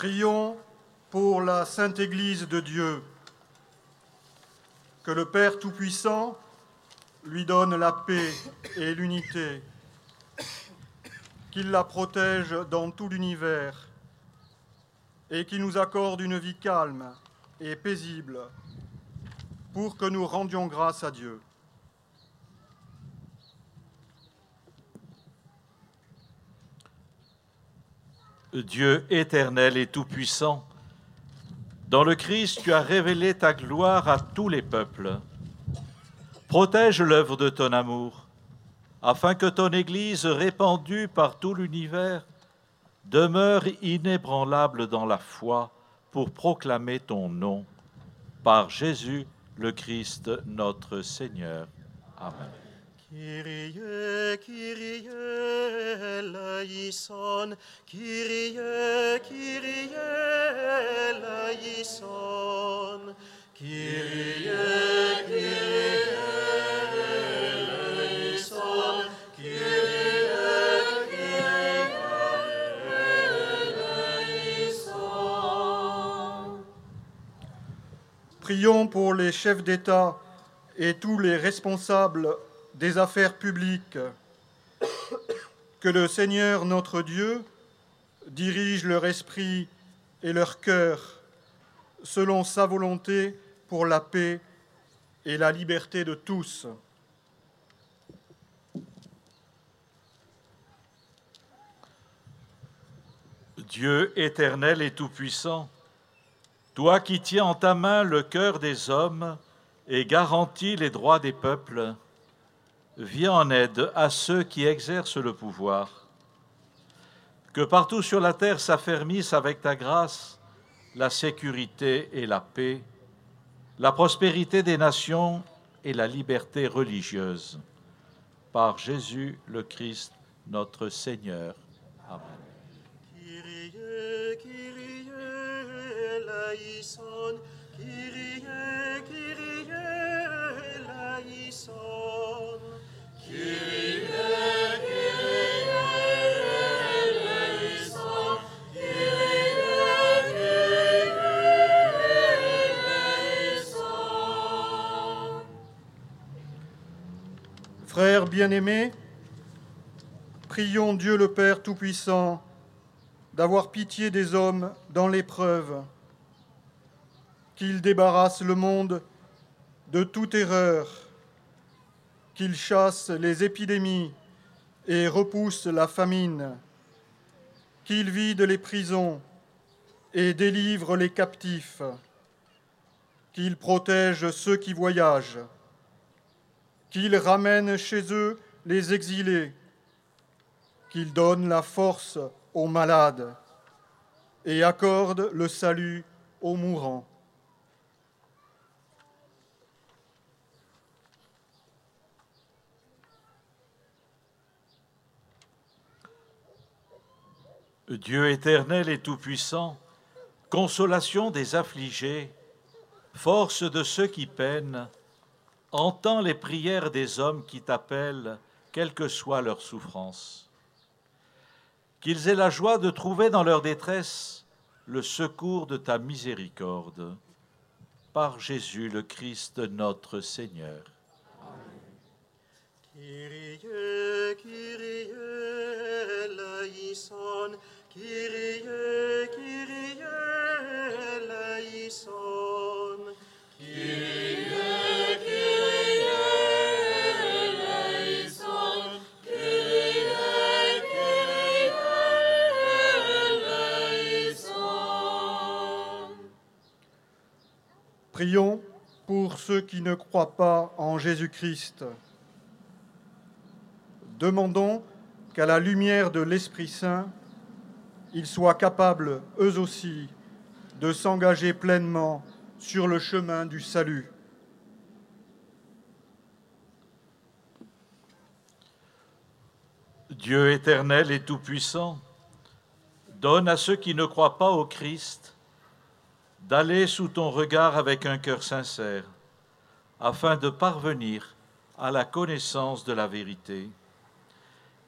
Prions pour la Sainte Église de Dieu, que le Père Tout-Puissant lui donne la paix et l'unité, qu'il la protège dans tout l'univers et qu'il nous accorde une vie calme et paisible pour que nous rendions grâce à Dieu. Dieu éternel et tout-puissant, dans le Christ, tu as révélé ta gloire à tous les peuples. Protège l'œuvre de ton amour, afin que ton Église, répandue par tout l'univers, demeure inébranlable dans la foi pour proclamer ton nom. Par Jésus le Christ notre Seigneur. Amen. Kyrie, Kyrie, eleison, Kyrie, Kyrie, eleison, Kyrie, Kyrie, eleison, Kyrie, Kyrie, eleison. Prions pour les chefs d'État et tous les responsables des affaires publiques. Que le Seigneur notre Dieu dirige leur esprit et leur cœur selon sa volonté pour la paix et la liberté de tous. Dieu éternel et tout-puissant, toi qui tiens en ta main le cœur des hommes et garantis les droits des peuples, viens en aide à ceux qui exercent le pouvoir. Que partout sur la terre s'affermissent avec ta grâce la sécurité et la paix, la prospérité des nations et la liberté religieuse. Par Jésus le Christ, notre Seigneur. Amen. Frères bien-aimés, prions Dieu le Père Tout-Puissant d'avoir pitié des hommes dans l'épreuve, qu'il débarrasse le monde de toute erreur, qu'il chasse les épidémies et repousse la famine, qu'il vide les prisons et délivre les captifs, qu'il protège ceux qui voyagent, qu'il ramène chez eux les exilés, qu'il donne la force aux malades et accorde le salut aux mourants. Dieu éternel et tout-puissant, consolation des affligés, force de ceux qui peinent, entends les prières des hommes qui t'appellent, quelle que soit leur souffrance. Qu'ils aient la joie de trouver dans leur détresse le secours de ta miséricorde. Par Jésus le Christ notre Seigneur. Prions pour ceux qui ne croient pas en Jésus-Christ. Demandons qu'à la lumière de l'Esprit Saint, ils soient capables, eux aussi, de s'engager pleinement sur le chemin du salut. Dieu éternel et tout-puissant, donne à ceux qui ne croient pas au Christ d'aller sous ton regard avec un cœur sincère, afin de parvenir à la connaissance de la vérité.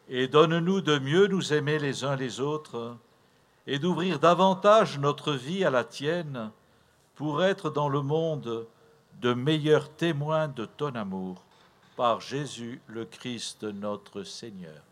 Et donne-nous de mieux nous aimer les uns les autres et d'ouvrir davantage notre vie à la tienne pour être dans le monde de meilleurs témoins de ton amour. Par Jésus le Christ notre Seigneur.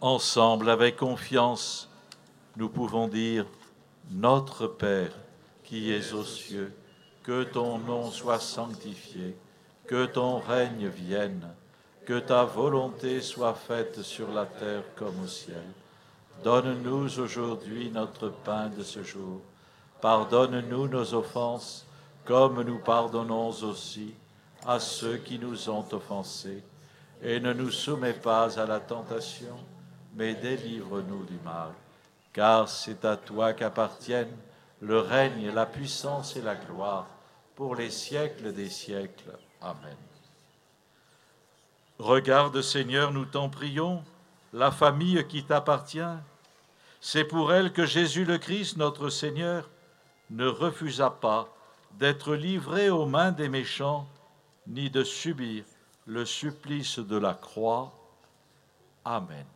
Ensemble, avec confiance, nous pouvons dire Notre Père qui es aux cieux, que ton nom soit sanctifié, que ton règne vienne, que ta volonté soit faite sur la terre comme au ciel. Donne-nous aujourd'hui notre pain de ce jour. Pardonne-nous nos offenses, comme nous pardonnons aussi à ceux qui nous ont offensés. Et ne nous soumets pas à la tentation, mais délivre-nous du mal. Car c'est à toi qu'appartiennent le règne, la puissance et la gloire pour les siècles des siècles. Amen. Regarde, Seigneur, nous t'en prions, la famille qui t'appartient. C'est pour elle que Jésus le Christ, notre Seigneur, ne refusa pas d'être livré aux mains des méchants, ni de subir le supplice de la croix. Amen.